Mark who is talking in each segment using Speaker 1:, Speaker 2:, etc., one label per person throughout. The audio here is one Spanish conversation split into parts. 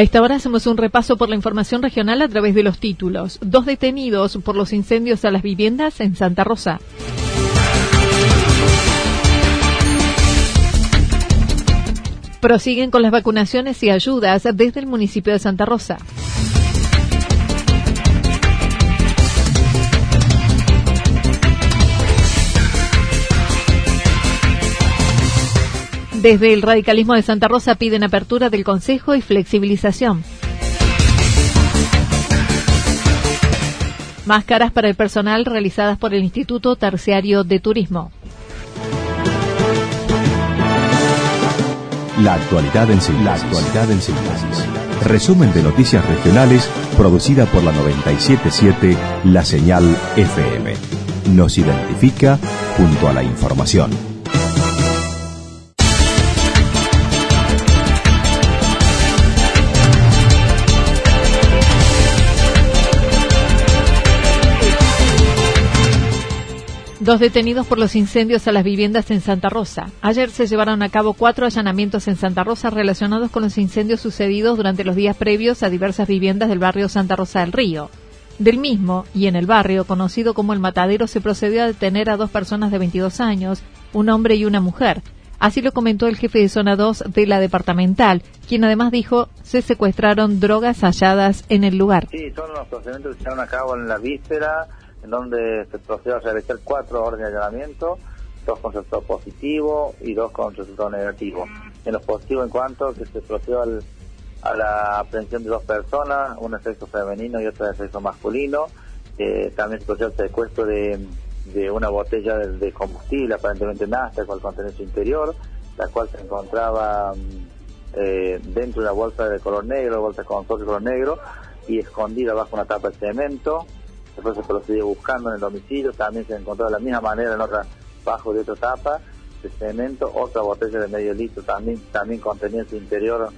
Speaker 1: A esta hora hacemos un repaso por la información regional a través de los títulos. Dos detenidos por los incendios a las viviendas en Santa Rosa. Prosiguen con las vacunaciones y ayudas desde el municipio de Santa Rosa. Desde el radicalismo de Santa Rosa piden apertura del Consejo y flexibilización. Máscaras para el personal realizadas por el Instituto Terciario de Turismo.
Speaker 2: La actualidad en síntesis. Resumen de noticias regionales producida por la 977 La Señal FM. Nos identifica junto a la información.
Speaker 1: Dos detenidos por los incendios a las viviendas en Santa Rosa. Ayer se llevaron a cabo cuatro allanamientos en Santa Rosa relacionados con los incendios sucedidos durante los días previos a diversas viviendas del barrio Santa Rosa del Río. Del mismo, y en el barrio, conocido como el Matadero, se procedió a detener a dos personas de 22 años, un hombre y una mujer. Así lo comentó el jefe de zona 2 de la departamental, quien además dijo se secuestraron drogas halladas en el lugar.
Speaker 3: Sí, son los procedimientos que se llevaron a cabo en la víspera en donde se procedió a realizar cuatro órdenes de allanamiento, dos con resultado positivo y dos con resultado negativo. En los positivos en cuanto que se procedió a la aprehensión de dos personas, una de sexo femenino y otra de sexo masculino. Eh, también se procedió al secuestro de, una botella de, combustible, aparentemente nafta, con contenido su interior, la cual se encontraba mm, eh, dentro de una bolsa de color negro, bolsa con de color negro, y escondida bajo una tapa de cemento después se procedió buscando en el domicilio, también se encontró de la misma manera en otra, bajo de otra tapa de cemento, otra botella de medio litro también, también contenía en su interior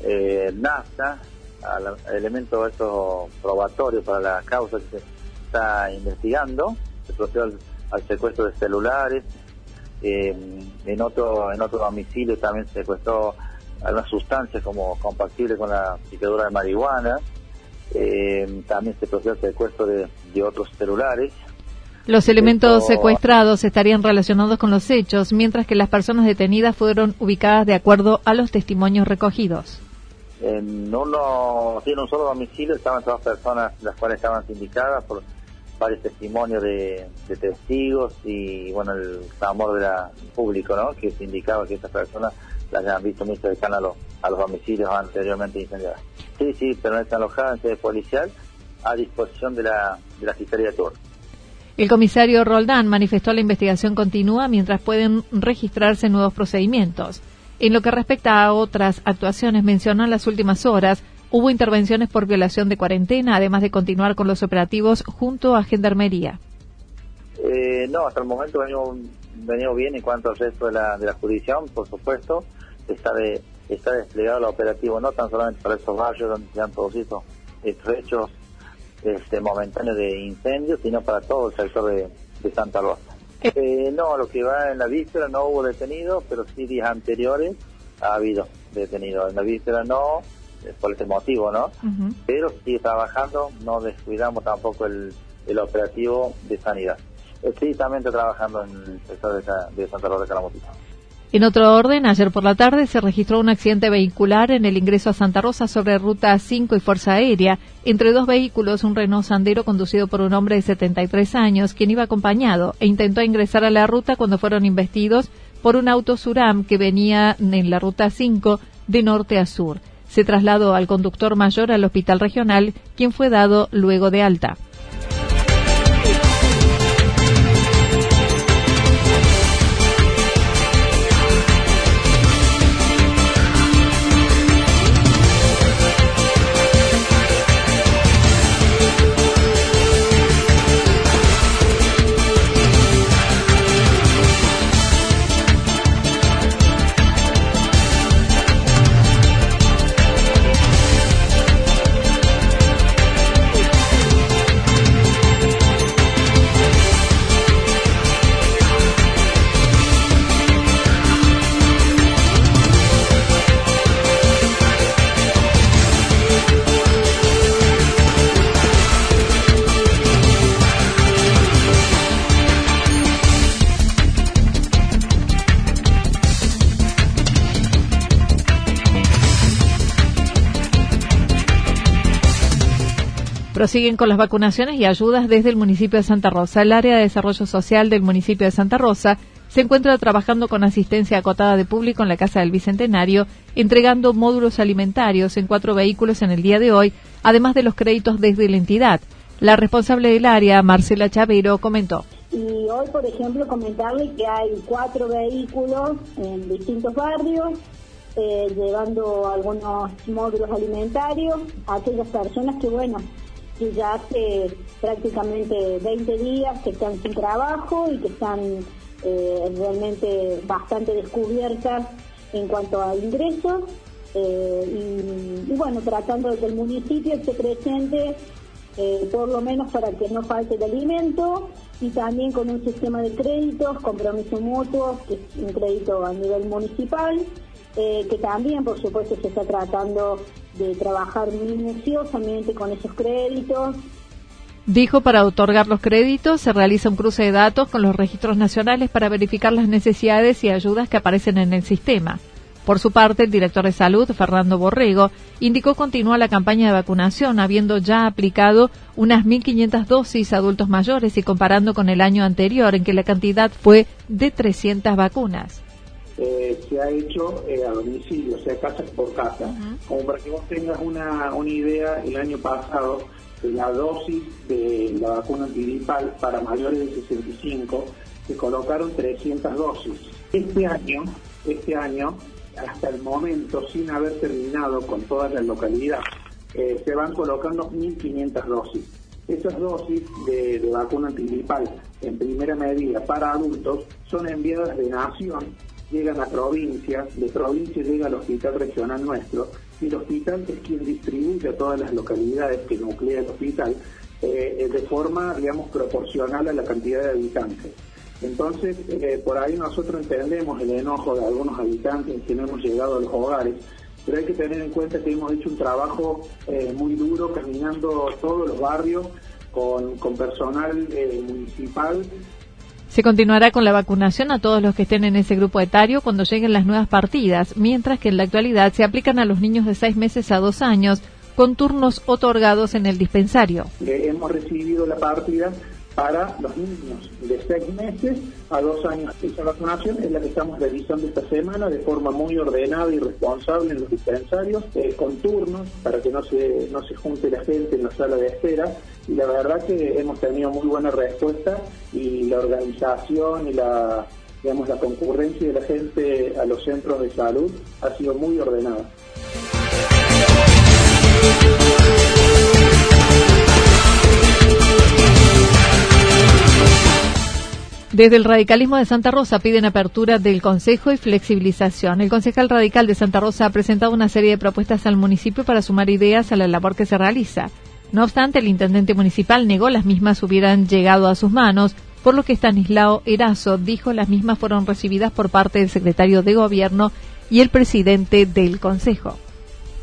Speaker 3: eh, nafta, elemento esto probatorio para la causa que se está investigando, se procedió al, secuestro de celulares, eh, en otro en otro domicilio también se secuestró algunas sustancias como compatible con la picadura de marihuana, eh, también se procedió el secuestro de, otros celulares.
Speaker 1: Los elementos secuestrados estarían relacionados con los hechos, mientras que las personas detenidas fueron ubicadas de acuerdo a los testimonios recogidos.
Speaker 3: En uno, en un solo domicilio estaban todas personas, las cuales estaban sindicadas por varios testimonios de, testigos y, bueno, el clamor del público, ¿no? Que se indicaba que estas personas las hayan visto muy cercanas a los, a los domicilios anteriormente incendiados. Sí, sí, permanecen alojadas en sede policial a disposición de la, de la Fiscalía de Tour.
Speaker 1: El comisario Roldán manifestó la investigación continúa mientras pueden registrarse nuevos procedimientos. En lo que respecta a otras actuaciones, mencionó en las últimas horas hubo intervenciones por violación de cuarentena, además de continuar con los operativos junto a Gendarmería.
Speaker 3: Eh, no, hasta el momento venimos, venido bien en cuanto al resto de la, de la jurisdicción, por supuesto. Está de, está desplegado el operativo no tan solamente para esos barrios donde se han producido estos hechos este, momentáneos de incendios, sino para todo el sector de, Santa Rosa. Eh, no, lo que va en la víspera no hubo detenidos, pero sí días anteriores ha habido detenidos. En la víspera no, eh, por ese motivo, ¿no? Pero sigue trabajando, no descuidamos tampoco el, el operativo de sanidad. Estrictamente trabajando en el sector de, Santa Rosa de Calamotita.
Speaker 1: En otro orden, ayer por la tarde se registró un accidente vehicular en el ingreso a Santa Rosa sobre Ruta 5 y Fuerza Aérea entre dos vehículos, un Renault Sandero conducido por un hombre de 73 años, quien iba acompañado e intentó ingresar a la ruta cuando fueron investidos por un auto Suram que venía en la Ruta 5 de norte a sur. Se trasladó al conductor mayor al hospital regional, quien fue dado luego de alta. Prosiguen con las vacunaciones y ayudas desde el municipio de Santa Rosa. El área de desarrollo social del municipio de Santa Rosa se encuentra trabajando con asistencia acotada de público en la Casa del Bicentenario, entregando módulos alimentarios en cuatro vehículos en el día de hoy, además de los créditos desde la entidad. La responsable del área, Marcela Chavero, comentó.
Speaker 4: Y hoy, por ejemplo, comentarle que hay cuatro vehículos en distintos barrios, eh, llevando algunos módulos alimentarios a aquellas personas que, bueno, que ya hace prácticamente 20 días que están sin trabajo y que están eh, realmente bastante descubiertas en cuanto a ingresos. Eh, y, bueno, tratando de que el municipio esté presente eh, por lo menos para que no falte el alimento y también con un sistema de créditos, compromiso mutuo, que es un crédito a nivel municipal, que también por supuesto se está tratando de trabajar minuciosamente con esos créditos.
Speaker 1: Dijo, para otorgar los créditos se realiza un cruce de datos con los registros nacionales para verificar las necesidades y ayudas que aparecen en el sistema. Por su parte, el director de salud, Fernando Borrego, indicó continúa la campaña de vacunación, habiendo ya aplicado unas 1.500 dosis a adultos mayores y comparando con el año anterior, en que la cantidad fue de 300 vacunas.
Speaker 5: Eh, se ha hecho eh, a domicilio, o sea, casa por casa. Como para que vos tengas una, una idea, el año pasado la dosis de la vacuna antigripal para mayores de 65 se colocaron 300 dosis. Este año, este año, hasta el momento, sin haber terminado con toda la localidad, eh, se van colocando 1.500 dosis. Esas dosis de, de vacuna antigripal en primera medida para adultos son enviadas de nación llegan a provincias, de provincia llega al hospital regional nuestro, y el hospital es quien distribuye a todas las localidades que nuclea el hospital eh, de forma, digamos, proporcional a la cantidad de habitantes. Entonces, eh, por ahí nosotros entendemos el enojo de algunos habitantes que no hemos llegado a los hogares, pero hay que tener en cuenta que hemos hecho un trabajo eh, muy duro caminando todos los barrios con, con personal municipal
Speaker 1: se continuará con la vacunación a todos los que estén en ese grupo etario cuando lleguen las nuevas partidas, mientras que en la actualidad se aplican a los niños de seis meses a dos años con turnos otorgados en el dispensario.
Speaker 5: Hemos recibido la partida para los niños de seis meses a dos años. Esa vacunación es la que estamos realizando esta semana de forma muy ordenada y responsable en los dispensarios, eh, con turnos para que no se, no se junte la gente en la sala de espera. Y la verdad que hemos tenido muy buena respuesta y la organización y la digamos la concurrencia de la gente a los centros de salud ha sido muy ordenada.
Speaker 1: Desde el radicalismo de Santa Rosa piden apertura del Consejo y flexibilización. El concejal radical de Santa Rosa ha presentado una serie de propuestas al municipio para sumar ideas a la labor que se realiza. No obstante, el intendente municipal negó las mismas hubieran llegado a sus manos por lo que Stanislao Erazo dijo las mismas fueron recibidas por parte del secretario de Gobierno y el presidente del Consejo.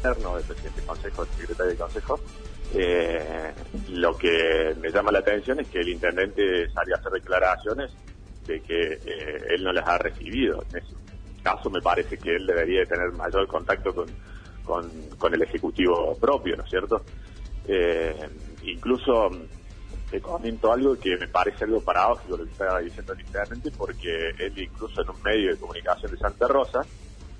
Speaker 6: El presidente del Consejo, el secretario del Consejo, eh, lo que me llama la atención es que el intendente salió a hacer declaraciones de que eh, él no las ha recibido. En ese caso me parece que él debería tener mayor contacto con, con, el Ejecutivo propio, ¿no es cierto? Eh, incluso te comento algo que me parece algo paradójico lo que estaba diciendo inicialmente, porque él incluso en un medio de comunicación de Santa Rosa,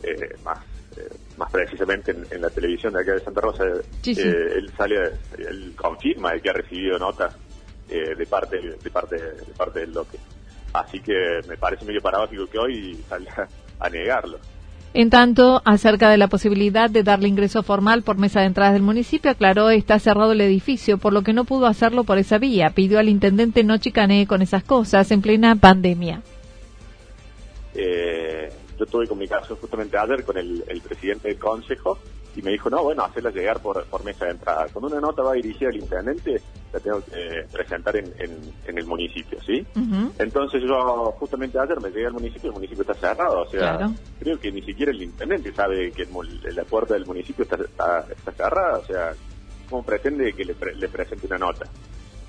Speaker 6: eh, más eh, más precisamente en, la televisión de acá de Santa Rosa, eh, él sale, él confirma de que ha recibido notas de parte de parte de parte del bloque. Así que me parece medio paradójico que hoy salga a negarlo.
Speaker 1: En tanto, acerca de la posibilidad de darle ingreso formal por mesa de entradas del municipio, aclaró está cerrado el edificio, por lo que no pudo hacerlo por esa vía. Pidió al intendente no chicanee con esas cosas en plena pandemia.
Speaker 6: Eh, yo tuve comunicación justamente ayer con el, presidente del consejo y me dijo, no, bueno, hacerla llegar por, mesa de entrada. Cuando una nota va dirigida al intendente, la tengo que presentar en, el municipio, ¿sí? Entonces yo justamente ayer me llegué al municipio, el municipio está cerrado, o sea, creo que ni siquiera el intendente sabe que la puerta del municipio está, está, cerrada, o sea, ¿cómo pretende que le, presente una nota?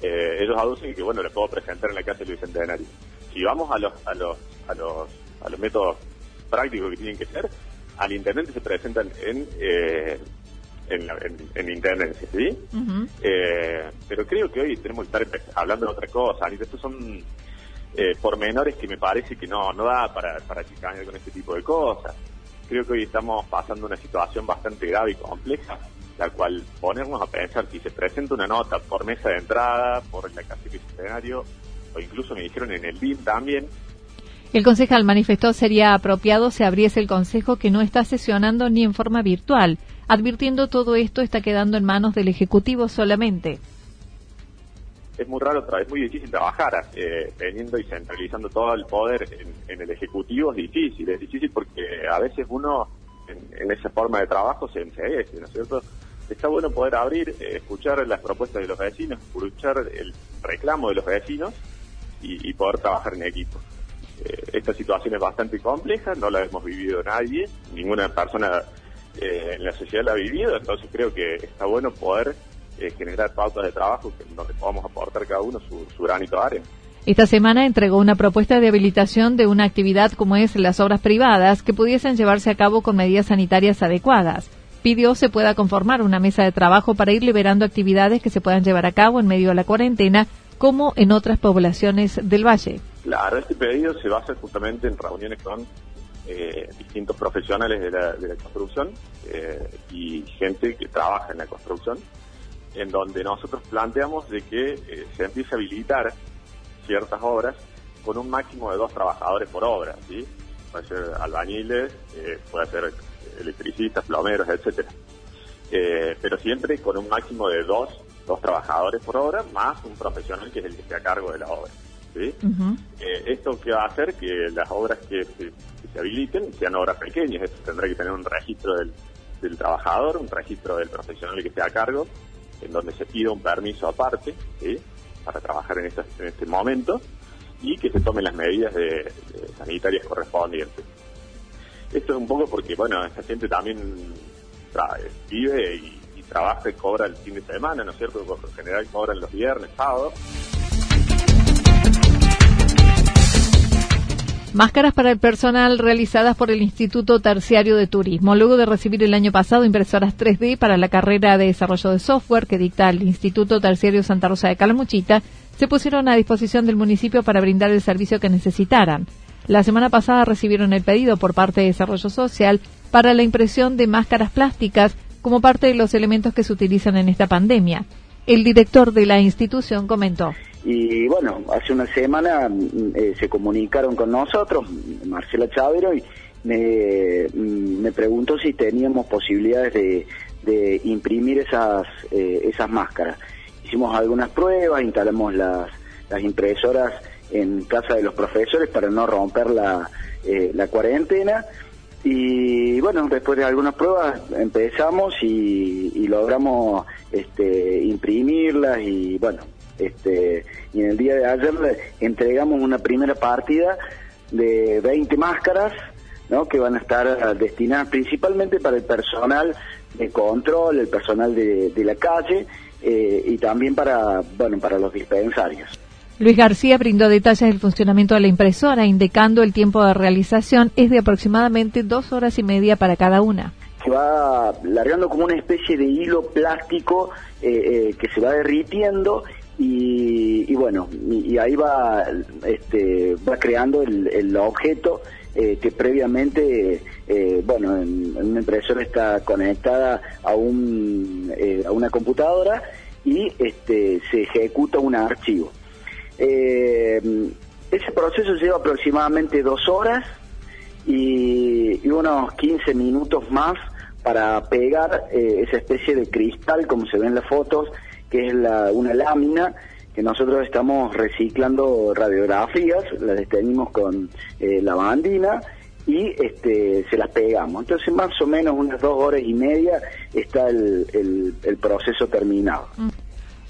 Speaker 6: Eh, ellos aducen que, bueno, le puedo presentar en la casa del Bicentenario. Si vamos a los, a los, a los, a los métodos prácticos que tienen que ser, al intendente se presentan en, eh, en, en, intendencia, ¿sí? Eh, pero creo que hoy tenemos que estar hablando de otra cosa, y estos son eh, pormenores que me parece que no, no da para, para chicanear con este tipo de cosas. Creo que hoy estamos pasando una situación bastante grave y compleja, la cual ponernos a pensar si se presenta una nota por mesa de entrada, por la de escenario, o incluso me dijeron en el BIM también,
Speaker 1: el concejal manifestó sería apropiado se abriese el consejo que no está sesionando ni en forma virtual, advirtiendo todo esto está quedando en manos del Ejecutivo solamente.
Speaker 6: Es muy raro, es muy difícil trabajar eh, teniendo y centralizando todo el poder en, el Ejecutivo, es difícil, es difícil porque a veces uno en, esa forma de trabajo se enseguece, ¿no es cierto? Está bueno poder abrir, eh, escuchar las propuestas de los vecinos, escuchar el reclamo de los vecinos y poder trabajar en equipo. Eh, esta situación es bastante compleja, no la hemos vivido nadie, ninguna persona eh, en la sociedad la ha vivido, entonces creo que está bueno poder eh, generar pautas de trabajo donde podamos aportar cada uno su, granito de arena.
Speaker 1: Esta semana entregó una propuesta de habilitación de una actividad como es las obras privadas que pudiesen llevarse a cabo con medidas sanitarias adecuadas. Pidió se pueda conformar una mesa de trabajo para ir liberando actividades que se puedan llevar a cabo en medio de la cuarentena, como en otras poblaciones del Valle.
Speaker 6: Claro, este pedido se basa justamente en reuniones con eh, distintos profesionales de la, construcción eh, y gente que trabaja en la construcción, en donde nosotros planteamos de que eh, se empiece a habilitar ciertas obras con un máximo de dos trabajadores por obra, ¿sí? Puede ser albañiles, puede ser electricistas, plomeros, etcétera. pero siempre con un máximo de dos, dos trabajadores por obra, más un profesional que es el que esté a cargo de la obra. ¿Sí? Eh, esto que va a hacer que las obras que se, habiliten sean obras pequeñas. Esto tendrá que tener un registro del, trabajador, un registro del profesional que esté a cargo, en donde se pida un permiso aparte para trabajar en, en este momento y que se tomen las medidas de, sanitarias correspondientes. Esto es un poco porque, bueno, esta gente también vive y, trabaja y cobra el fin de semana, ¿no es cierto? Por lo general cobran los viernes, sábados.
Speaker 1: Máscaras para el personal realizadas por el Instituto Terciario de Turismo. Luego de recibir el año pasado impresoras 3D para la carrera de desarrollo de software que dicta el Instituto Terciario Santa Rosa de Calamuchita, se pusieron a disposición del municipio para brindar el servicio que necesitaran. La semana pasada recibieron el pedido por parte de Desarrollo Social para la impresión de máscaras plásticas como parte de los elementos que se utilizan en esta pandemia. El director de la institución comentó.
Speaker 7: Y bueno, hace una semana mm, eh, se comunicaron con nosotros, Marcela Chavero, y me, mm, me preguntó si teníamos posibilidades de, de imprimir esas, eh, esas máscaras. Hicimos algunas pruebas, instalamos las, las impresoras en casa de los profesores para no romper la, eh, la cuarentena. Y bueno, después de algunas pruebas empezamos y, y logramos este, imprimirlas y bueno, Este, y en el día de ayer entregamos una primera partida de 20 máscaras, ¿no? que van a estar destinadas principalmente para el personal de control, el personal de, la calle eh, y también para, bueno, para los dispensarios.
Speaker 1: Luis García brindó detalles del funcionamiento de la impresora, indicando el tiempo de realización es de aproximadamente dos horas y media para cada una.
Speaker 7: Se va largando como una especie de hilo plástico eh, eh, que se va derritiendo y, bueno, y, ahí va, este, va creando el, objeto eh, que previamente, bueno, en, una impresora está conectada a, un, a una computadora y este, se ejecuta un archivo. Eh, ese proceso lleva aproximadamente dos horas y, unos 15 minutos más para pegar eh, esa especie de cristal, como se ve en las fotos, que es una lámina que nosotros estamos reciclando radiografías, las detenimos con eh, la bandina y este, se las pegamos. Entonces más o menos unas dos horas y media está el, el proceso terminado. Mm.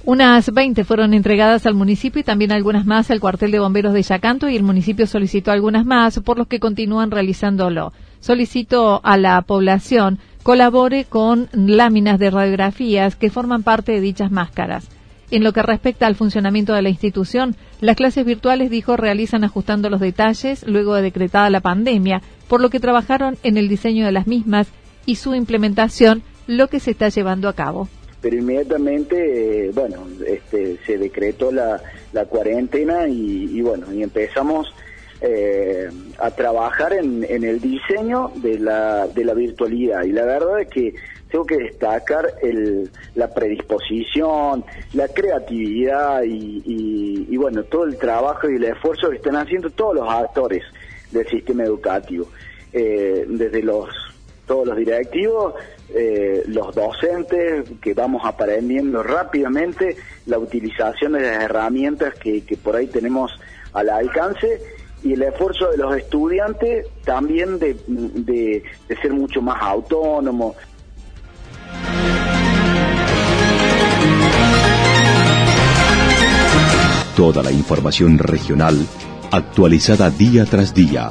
Speaker 1: Unas 20 fueron entregadas al municipio y también algunas más al cuartel de bomberos de Yacanto y el municipio solicitó algunas más por los que continúan realizándolo. Solicito a la población colabore con láminas de radiografías que forman parte de dichas máscaras. En lo que respecta al funcionamiento de la institución, las clases virtuales, dijo, realizan ajustando los detalles luego de decretada la pandemia, por lo que trabajaron en el diseño de las mismas y su implementación, lo que se está llevando a cabo
Speaker 7: pero inmediatamente, eh, bueno, este, se decretó la, la cuarentena y, bueno, y empezamos eh, a trabajar en, en, el diseño de la, de la virtualidad. Y la verdad es que tengo que destacar el, la predisposición, la creatividad y, y, bueno, todo el trabajo y el esfuerzo que están haciendo todos los actores del sistema educativo, eh, desde los todos los directivos eh, los docentes que vamos aprendiendo rápidamente la utilización de las herramientas que, por ahí tenemos al alcance y el esfuerzo de los estudiantes también de, de, ser mucho más autónomos.
Speaker 2: Toda la información regional actualizada día tras día.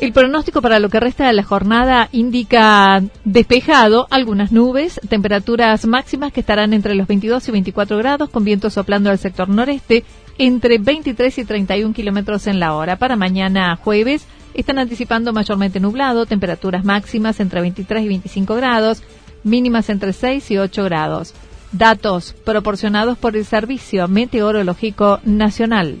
Speaker 1: El pronóstico para lo que resta de la jornada indica despejado, algunas nubes, temperaturas máximas que estarán entre los 22 y 24 grados, con viento soplando al sector noreste, entre 23 y 31 kilómetros en la hora. Para mañana jueves están anticipando mayormente nublado, temperaturas máximas entre 23 y 25 grados, mínimas entre 6 y 8 grados. Datos proporcionados por el Servicio Meteorológico Nacional.